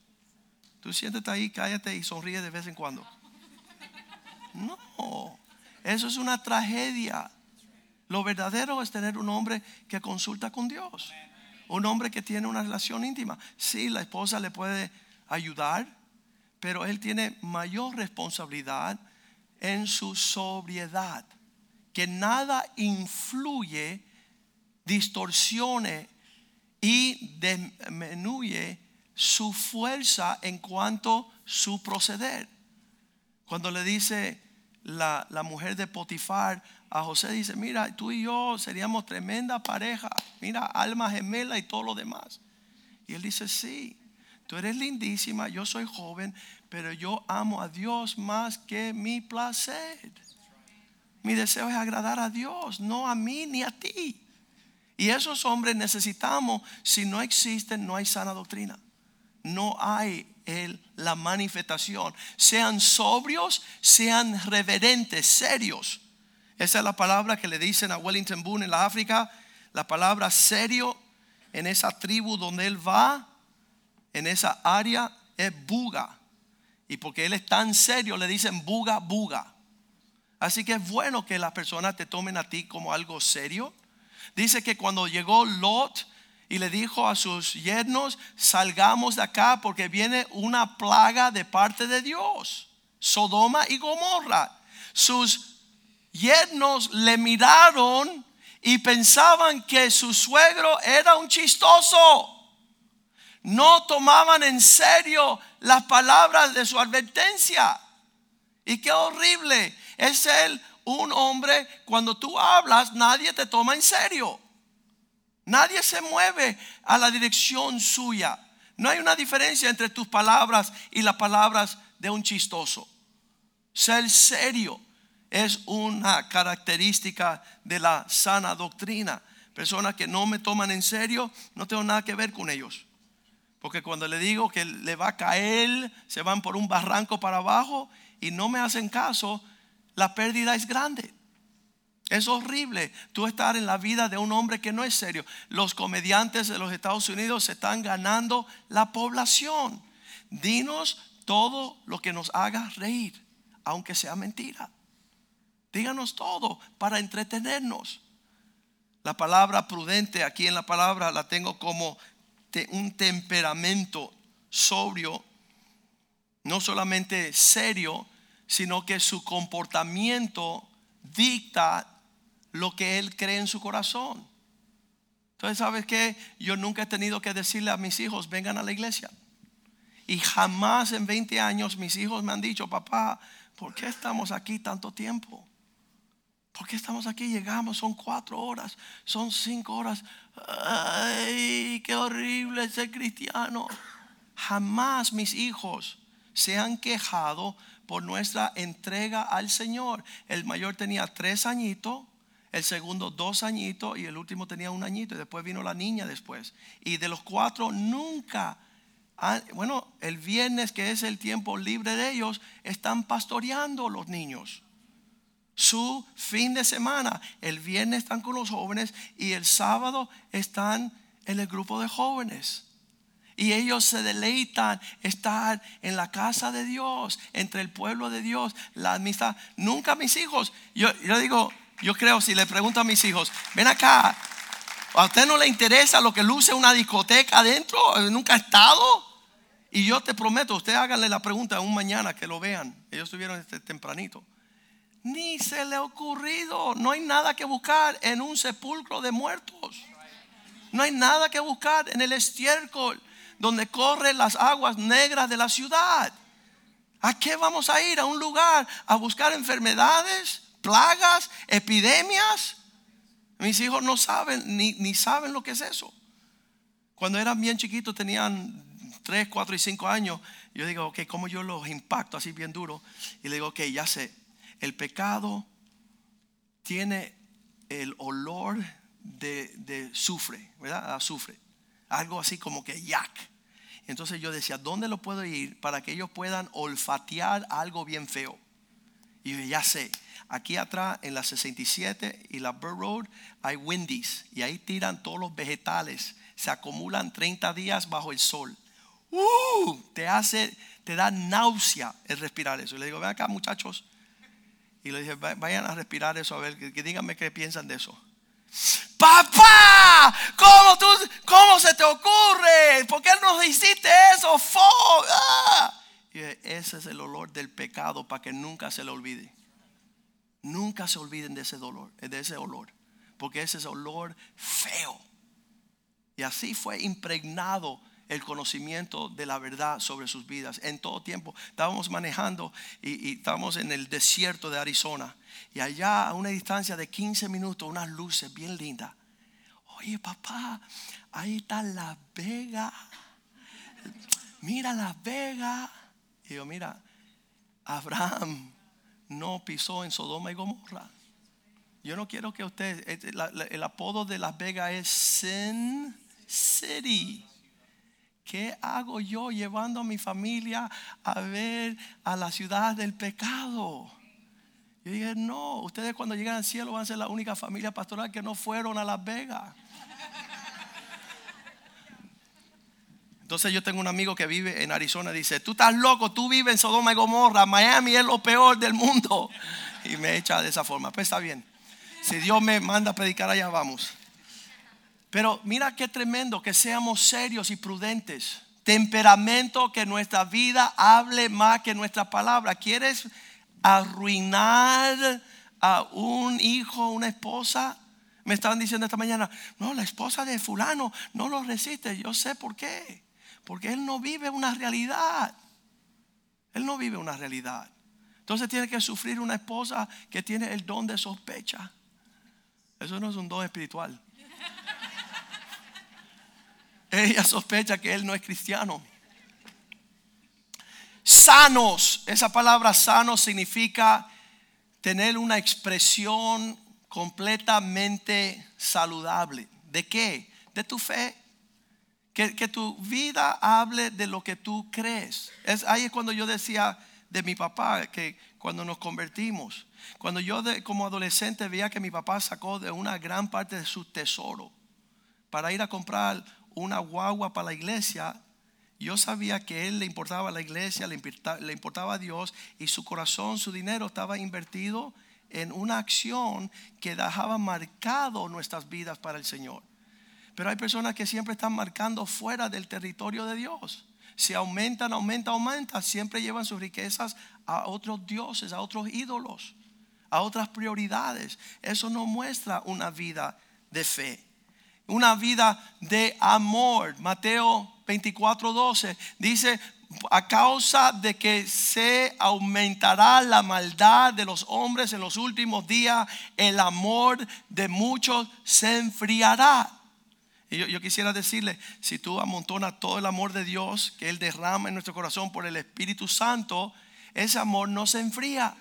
B: Tú siéntate ahí, cállate y sonríe de vez en cuando. No, eso es una tragedia. Lo verdadero es tener un hombre que consulta con Dios. Un hombre que tiene una relación íntima. Sí, la esposa le puede ayudar, pero él tiene mayor responsabilidad en su sobriedad, que nada influye, distorsione y disminuye su fuerza en cuanto a su proceder. Cuando le dice la, la, mujer de Potifar a José, dice, mira, tú y yo seríamos tremenda pareja, mira, alma gemela y todo lo demás. Y él dice, sí, tú eres lindísima, yo soy joven, pero yo amo a Dios más que mi placer. Mi deseo es agradar a Dios, no a mí ni a ti. Y esos hombres necesitamos, si no existen, no hay sana doctrina. No hay el, la manifestación. Sean sobrios, sean reverentes, serios. Esa es la palabra que le dicen a Wellington Boone en la África. La palabra serio en esa tribu donde él va, en esa área, es buga. Y porque él es tan serio, le dicen buga, buga. Así que es bueno que las personas te tomen a ti como algo serio. Dice que cuando llegó Lot y le dijo a sus yernos, salgamos de acá porque viene una plaga de parte de Dios. Sodoma y Gomorra. Sus yernos le miraron y pensaban que su suegro era un chistoso no tomaban en serio las palabras de su advertencia. Y qué horrible es él un hombre cuando tú hablas nadie te toma en serio. Nadie se mueve a la dirección suya. No hay una diferencia entre tus palabras y las palabras de un chistoso. Ser serio es una característica de la sana doctrina. Personas que no me toman en serio, no tengo nada que ver con ellos. Porque cuando le digo que le va a caer, se van por un barranco para abajo y no me hacen caso, la pérdida es grande. Es horrible tú estar en la vida de un hombre que no es serio. Los comediantes de los Estados Unidos se están ganando la población. Dinos todo lo que nos haga reír, aunque sea mentira. Díganos todo para entretenernos. La palabra prudente aquí en la palabra la tengo como un temperamento sobrio, no solamente serio, sino que su comportamiento dicta lo que él cree en su corazón. Entonces, ¿sabes qué? Yo nunca he tenido que decirle a mis hijos, vengan a la iglesia. Y jamás en 20 años mis hijos me han dicho, papá, ¿por qué estamos aquí tanto tiempo? ¿Por qué estamos aquí? Llegamos, son cuatro horas, son cinco horas. Ay, qué horrible ser cristiano. Jamás mis hijos se han quejado por nuestra entrega al Señor. El mayor tenía tres añitos, el segundo dos añitos y el último tenía un añito y después vino la niña después. Y de los cuatro nunca, bueno, el viernes que es el tiempo libre de ellos, están pastoreando los niños. Su fin de semana, el viernes están con los jóvenes y el sábado están en el grupo de jóvenes. Y ellos se deleitan estar en la casa de Dios, entre el pueblo de Dios, la amistad. Nunca mis hijos, yo, yo digo, yo creo, si le pregunto a mis hijos, ven acá, ¿a usted no le interesa lo que luce una discoteca adentro? ¿Nunca ha estado? Y yo te prometo, usted háganle la pregunta un mañana que lo vean. Ellos estuvieron este tempranito. Ni se le ha ocurrido, no hay nada que buscar en un sepulcro de muertos. No hay nada que buscar en el estiércol donde corren las aguas negras de la ciudad. ¿A qué vamos a ir? ¿A un lugar a buscar enfermedades, plagas, epidemias? Mis hijos no saben, ni, ni saben lo que es eso. Cuando eran bien chiquitos, tenían 3, 4 y 5 años, yo digo, ok, ¿cómo yo los impacto así bien duro? Y le digo, ok, ya sé, el pecado tiene el olor de, de sufre, ¿verdad? Azufre algo así como que yak. Entonces yo decía, ¿dónde lo puedo ir para que ellos puedan olfatear algo bien feo? Y yo ya sé, aquí atrás en la 67 y la Burr Road hay Wendy's y ahí tiran todos los vegetales, se acumulan 30 días bajo el sol. Uh, te hace, te da náusea el respirar eso. Y le digo, ven acá muchachos. Y le dije, vayan a respirar eso, a ver, que díganme qué piensan de eso. Papá, ¿cómo, tú, ¿cómo se te ocurre? ¿Por qué nos hiciste eso? ¡Ah! Y ese es el olor del pecado para que nunca se le olvide. Nunca se olviden de ese dolor, de ese olor, porque ese es olor feo. Y así fue impregnado el conocimiento de la verdad sobre sus vidas en todo tiempo. Estábamos manejando y, y estábamos en el desierto de Arizona y allá a una distancia de 15 minutos, unas luces bien lindas. Oye, papá, ahí está la vega. Mira la vega. Y yo, mira, Abraham no pisó en Sodoma y Gomorra. Yo no quiero que usted, el apodo de Las Vegas es Sin City. ¿Qué hago yo llevando a mi familia a ver a la ciudad del pecado? Yo dije, no, ustedes cuando lleguen al cielo van a ser la única familia pastoral que no fueron a Las Vegas. Entonces yo tengo un amigo que vive en Arizona, dice, tú estás loco, tú vives en Sodoma y Gomorra, Miami es lo peor del mundo. Y me echa de esa forma, pues está bien. Si Dios me manda a predicar allá, vamos. Pero mira qué tremendo que seamos serios y prudentes. Temperamento que nuestra vida hable más que nuestra palabra. ¿Quieres arruinar a un hijo, una esposa. Me estaban diciendo esta mañana, no, la esposa de fulano no lo resiste. Yo sé por qué. Porque él no vive una realidad. Él no vive una realidad. Entonces tiene que sufrir una esposa que tiene el don de sospecha. Eso no es un don espiritual. Ella sospecha que él no es cristiano sanos. Esa palabra sano significa tener una expresión completamente saludable. ¿De qué? De tu fe. Que, tu vida hable de lo que tú crees. Es, ahí es cuando yo decía de mi papá que cuando nos convertimos, cuando yo como adolescente veía que mi papá sacó de una gran parte de su tesoro para ir a comprar una guagua para la iglesia, yo sabía que él le importaba la iglesia, le importa- le importaba a Dios y su corazón, su dinero estaba invertido en una acción que dejaba marcado nuestras vidas para el Señor. Pero hay personas que siempre están marcando fuera del territorio de Dios. Si aumentan, aumenta, aumenta, siempre llevan sus riquezas a otros dioses, a otros ídolos, a otras prioridades. Eso no muestra una vida de fe. Una vida de amor. Mateo 24, 12 dice, a causa de que se aumentará la maldad de los hombres en los últimos días, el amor de muchos se enfriará. Y yo, yo quisiera decirle, si tú amontonas todo el amor de Dios que Él derrama en nuestro corazón por el Espíritu Santo, ese amor no se enfría.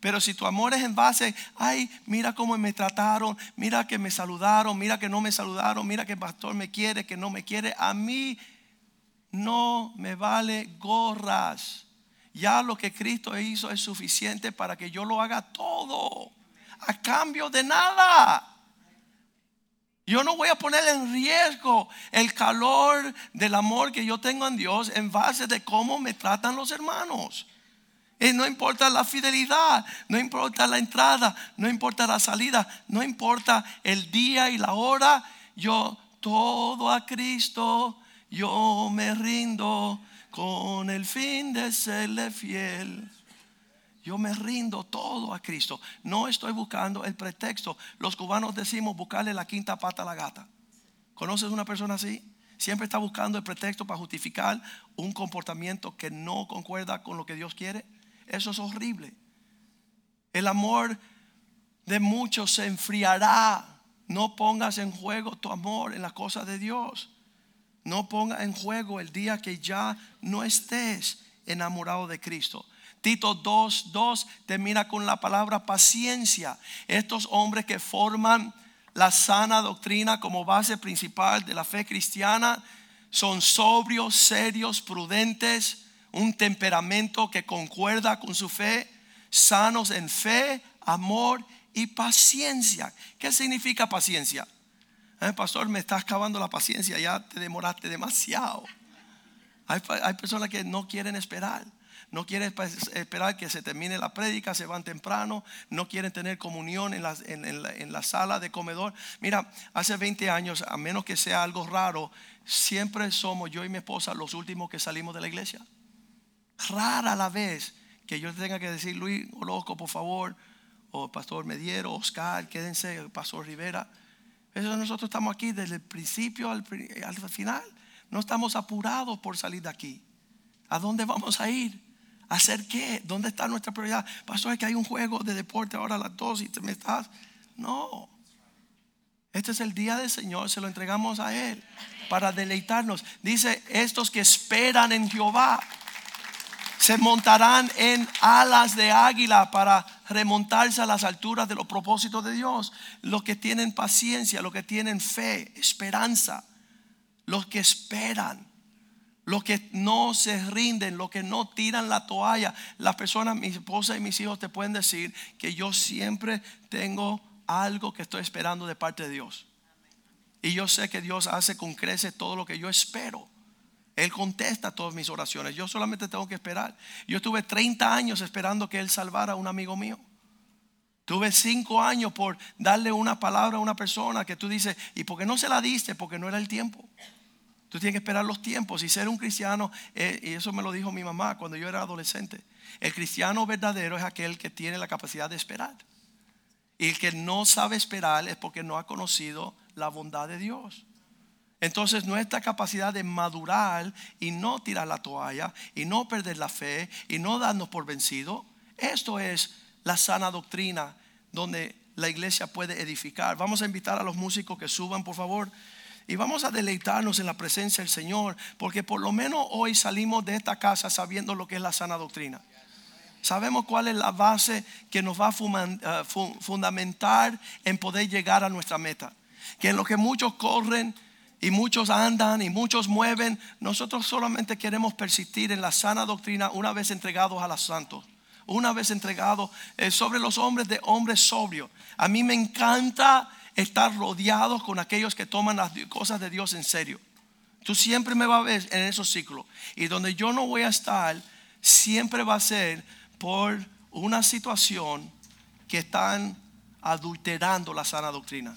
B: Pero si tu amor es en base, ay, mira cómo me trataron, mira que me saludaron, mira que no me saludaron, mira que el pastor me quiere, que no me quiere, a mí no me vale gorras. Ya lo que Cristo hizo es suficiente para que yo lo haga todo, a cambio de nada. Yo no voy a poner en riesgo el calor del amor que yo tengo en Dios en base de cómo me tratan los hermanos. Y no importa la fidelidad, no importa la entrada, no importa la salida, no importa el día y la hora, yo todo a Cristo, yo me rindo con el fin de serle fiel. Yo me rindo todo a Cristo. No estoy buscando el pretexto. Los cubanos decimos buscarle la quinta pata a la gata. ¿Conoces una persona así? Siempre está buscando el pretexto para justificar un comportamiento que no concuerda con lo que Dios quiere. Eso es horrible. El amor de muchos se enfriará. No pongas en juego tu amor en las cosas de Dios. No pongas en juego el día que ya no estés enamorado de Cristo. Tito 2, 2 termina con la palabra paciencia. Estos hombres que forman la sana doctrina como base principal de la fe cristiana son sobrios, serios, prudentes, un temperamento que concuerda con su fe, sanos en fe, amor y paciencia. ¿Qué significa paciencia? Eh, pastor, me estás acabando la paciencia, ya te demoraste demasiado. Hay, personas que no quieren esperar. No quieren esperar que se termine la prédica, se van temprano, no quieren tener comunión en la, en, en la, en la sala de comedor. Mira, hace 20 años, a menos que sea algo raro, siempre somos yo y mi esposa los últimos que salimos de la iglesia. Rara la vez que yo tenga que decir, Luis, o por favor, o Pastor Mediero, Oscar, quédense, Pastor Rivera. Eso nosotros estamos aquí desde el principio al, al final. No estamos apurados por salir de aquí. ¿A dónde vamos a ir? ¿A hacer qué? ¿Dónde está nuestra prioridad? Pastor, es que hay un juego de deporte ahora a las dos y te me estás. No. Este es el día del Señor, se lo entregamos a Él para deleitarnos. Dice, estos que esperan en Jehová se montarán en alas de águila para remontarse a las alturas de los propósitos de Dios. Los que tienen paciencia, los que tienen fe, esperanza, los que esperan, los que no se rinden, los que no tiran la toalla. Las personas, mi esposa y mis hijos te pueden decir que yo siempre tengo algo que estoy esperando de parte de Dios. Y yo sé que Dios hace con creces todo lo que yo espero. Él contesta todas mis oraciones. Yo solamente tengo que esperar. Yo estuve 30 años esperando que Él salvara a un amigo mío. Tuve 5 años por darle una palabra a una persona que tú dices, ¿y por qué no se la diste? Porque no era el tiempo. Tú tienes que esperar los tiempos y ser un cristiano, eh, y eso me lo dijo mi mamá cuando yo era adolescente. El cristiano verdadero es aquel que tiene la capacidad de esperar. Y el que no sabe esperar es porque no ha conocido la bondad de Dios. Entonces nuestra capacidad de madurar y no tirar la toalla y no perder la fe y no darnos por vencido, esto es la sana doctrina donde la iglesia puede edificar. Vamos a invitar a los músicos que suban, por favor. Y vamos a deleitarnos en la presencia del Señor, porque por lo menos hoy salimos de esta casa sabiendo lo que es la sana doctrina. Sabemos cuál es la base que nos va a fundamentar en poder llegar a nuestra meta. Que en lo que muchos corren,
C: y muchos andan y muchos mueven. Nosotros solamente queremos persistir en la sana doctrina una vez entregados a los santos. Una vez entregados eh, sobre los hombres de hombres sobrios. A mí me encanta estar rodeado con aquellos que toman las cosas de Dios en serio. Tú siempre me vas a ver en esos ciclos. Y donde yo no voy a estar, siempre va a ser por una situación que están adulterando la sana doctrina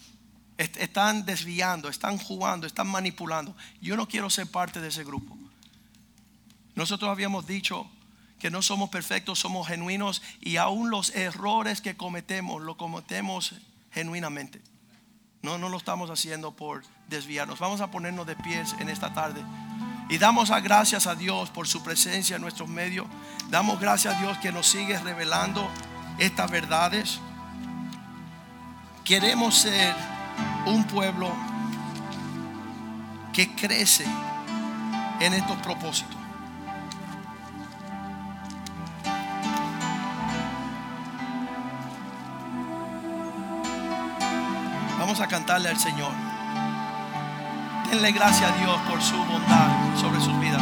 C: están desviando, están jugando, están manipulando. Yo no quiero ser parte de ese grupo. Nosotros habíamos dicho que no somos perfectos, somos genuinos y aún los errores que cometemos, lo cometemos genuinamente. No, no lo estamos haciendo por desviarnos. Vamos a ponernos de pies en esta tarde. Y damos gracias a Dios por su presencia en nuestros medios. Damos gracias a Dios que nos sigue revelando estas verdades. Queremos ser un pueblo que crece en estos propósitos. Vamos a cantarle al Señor. Denle gracias a Dios por su bondad sobre sus vidas.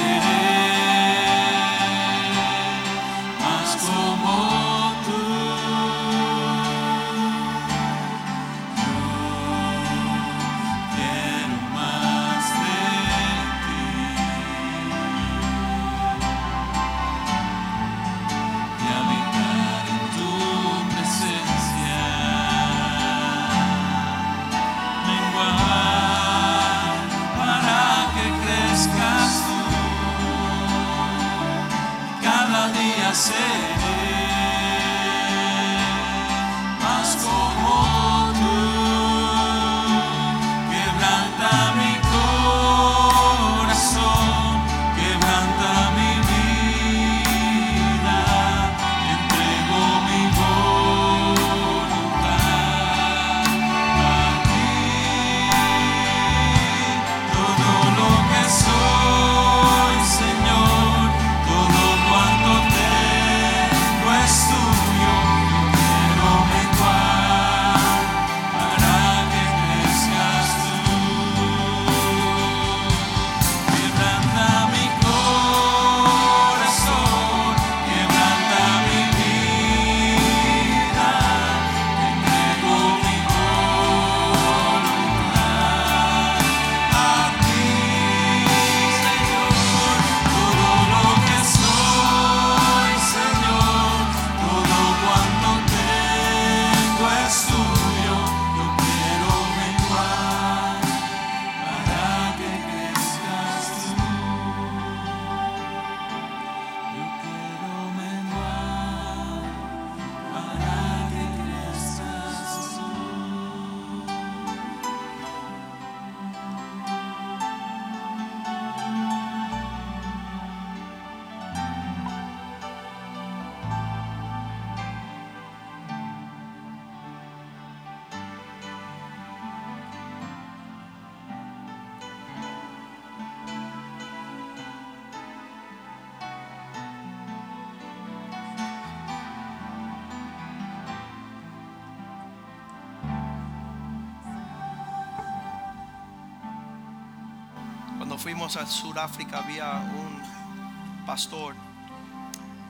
C: fuimos a Sudáfrica había un pastor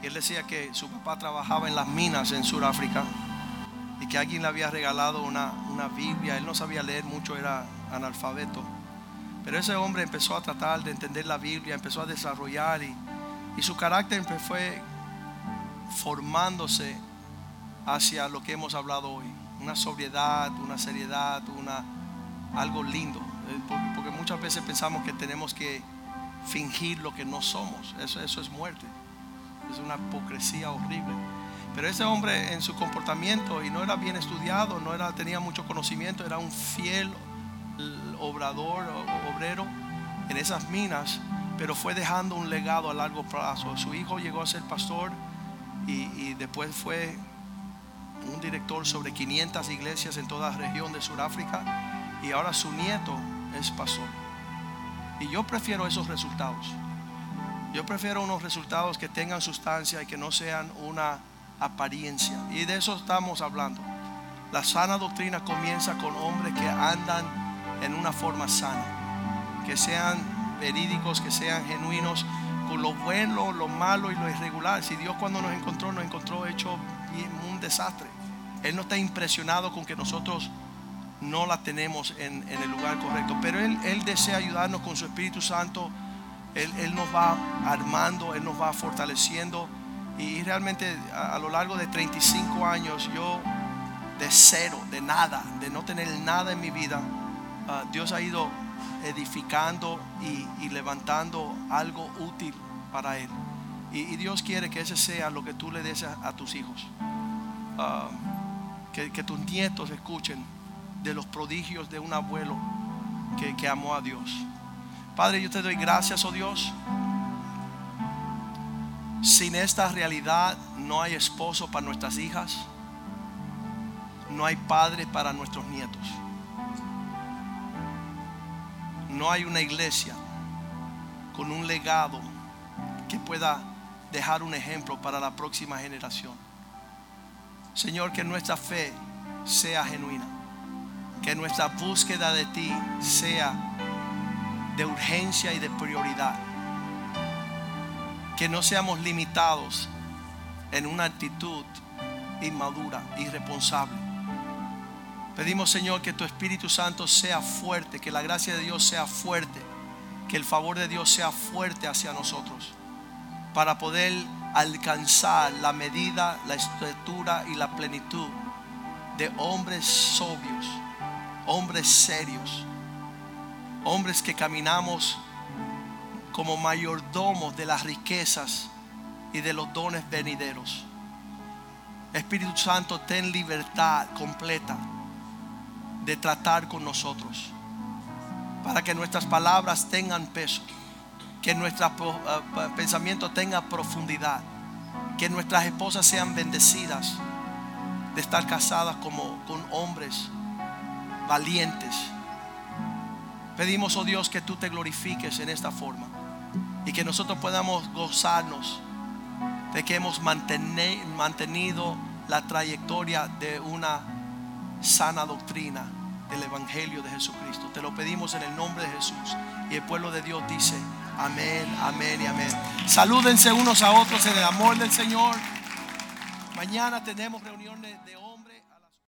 C: y él decía que su papá trabajaba en las minas en Sudáfrica y que alguien le había regalado una, una Biblia. Él no sabía leer mucho, era analfabeto. Pero ese hombre empezó a tratar de entender la Biblia, empezó a desarrollar y, y su carácter fue formándose hacia lo que hemos hablado hoy. Una sobriedad, una seriedad, una, algo lindo. Eh, porque, muchas veces pensamos que tenemos que fingir lo que no somos. Eso, eso es muerte. Es una hipocresía horrible. Pero ese hombre en su comportamiento, y no era bien estudiado, no era, tenía mucho conocimiento, era un fiel obrador, obrero en esas minas, pero fue dejando un legado a largo plazo. Su hijo llegó a ser pastor
B: y, y después fue un director sobre 500 iglesias en toda la región de Sudáfrica y ahora su nieto es pastor. Y yo prefiero esos resultados. Yo prefiero unos resultados que tengan sustancia y que no sean una apariencia. Y de eso estamos hablando. La sana doctrina comienza con hombres que andan en una forma sana, que sean verídicos, que sean genuinos, con lo bueno, lo malo y lo irregular. Si Dios cuando nos encontró, nos encontró hecho un desastre. Él no está impresionado con que nosotros no la tenemos en, en el lugar correcto, pero él, él desea ayudarnos con su Espíritu Santo. Él, Él nos va armando, Él nos va fortaleciendo. Y realmente a, lo largo de 35 años yo de cero, de nada, de no tener nada en mi vida, ah, Dios ha ido edificando y, y levantando algo útil para Él. Y, Dios quiere que ese sea lo que tú le des a, a tus hijos. Ah, que, que tus nietos escuchen de los prodigios de un abuelo que, que amó a Dios. Padre, yo te doy gracias, oh Dios. Sin esta realidad no hay esposo para nuestras hijas, no hay padre para nuestros nietos, no hay una iglesia con un legado que pueda dejar un ejemplo para la próxima generación. Señor, que nuestra fe sea genuina, que nuestra búsqueda de ti sea de urgencia y de prioridad. Que no seamos limitados en una actitud inmadura, irresponsable. Pedimos, Señor, que tu Espíritu Santo sea fuerte, que la gracia de Dios sea fuerte, que el favor de Dios sea fuerte hacia nosotros, para poder alcanzar la medida, la estructura y la plenitud de hombres sobrios, hombres serios, hombres que caminamos como mayordomos de las riquezas y de los dones venideros. Espíritu Santo, ten libertad completa de tratar con nosotros, para que nuestras palabras tengan peso, que nuestro uh, pensamiento tenga profundidad, que nuestras esposas sean bendecidas de estar casadas como con hombres valientes. Pedimos, oh Dios, que tú te glorifiques en esta forma y que nosotros podamos gozarnos de que hemos mantenido la trayectoria de una sana doctrina del Evangelio de Jesucristo. Te lo pedimos en el nombre de Jesús. Y el pueblo de Dios dice, amén, amén y amén. Salúdense unos a otros en el amor del Señor. Mañana tenemos reuniones de hoy.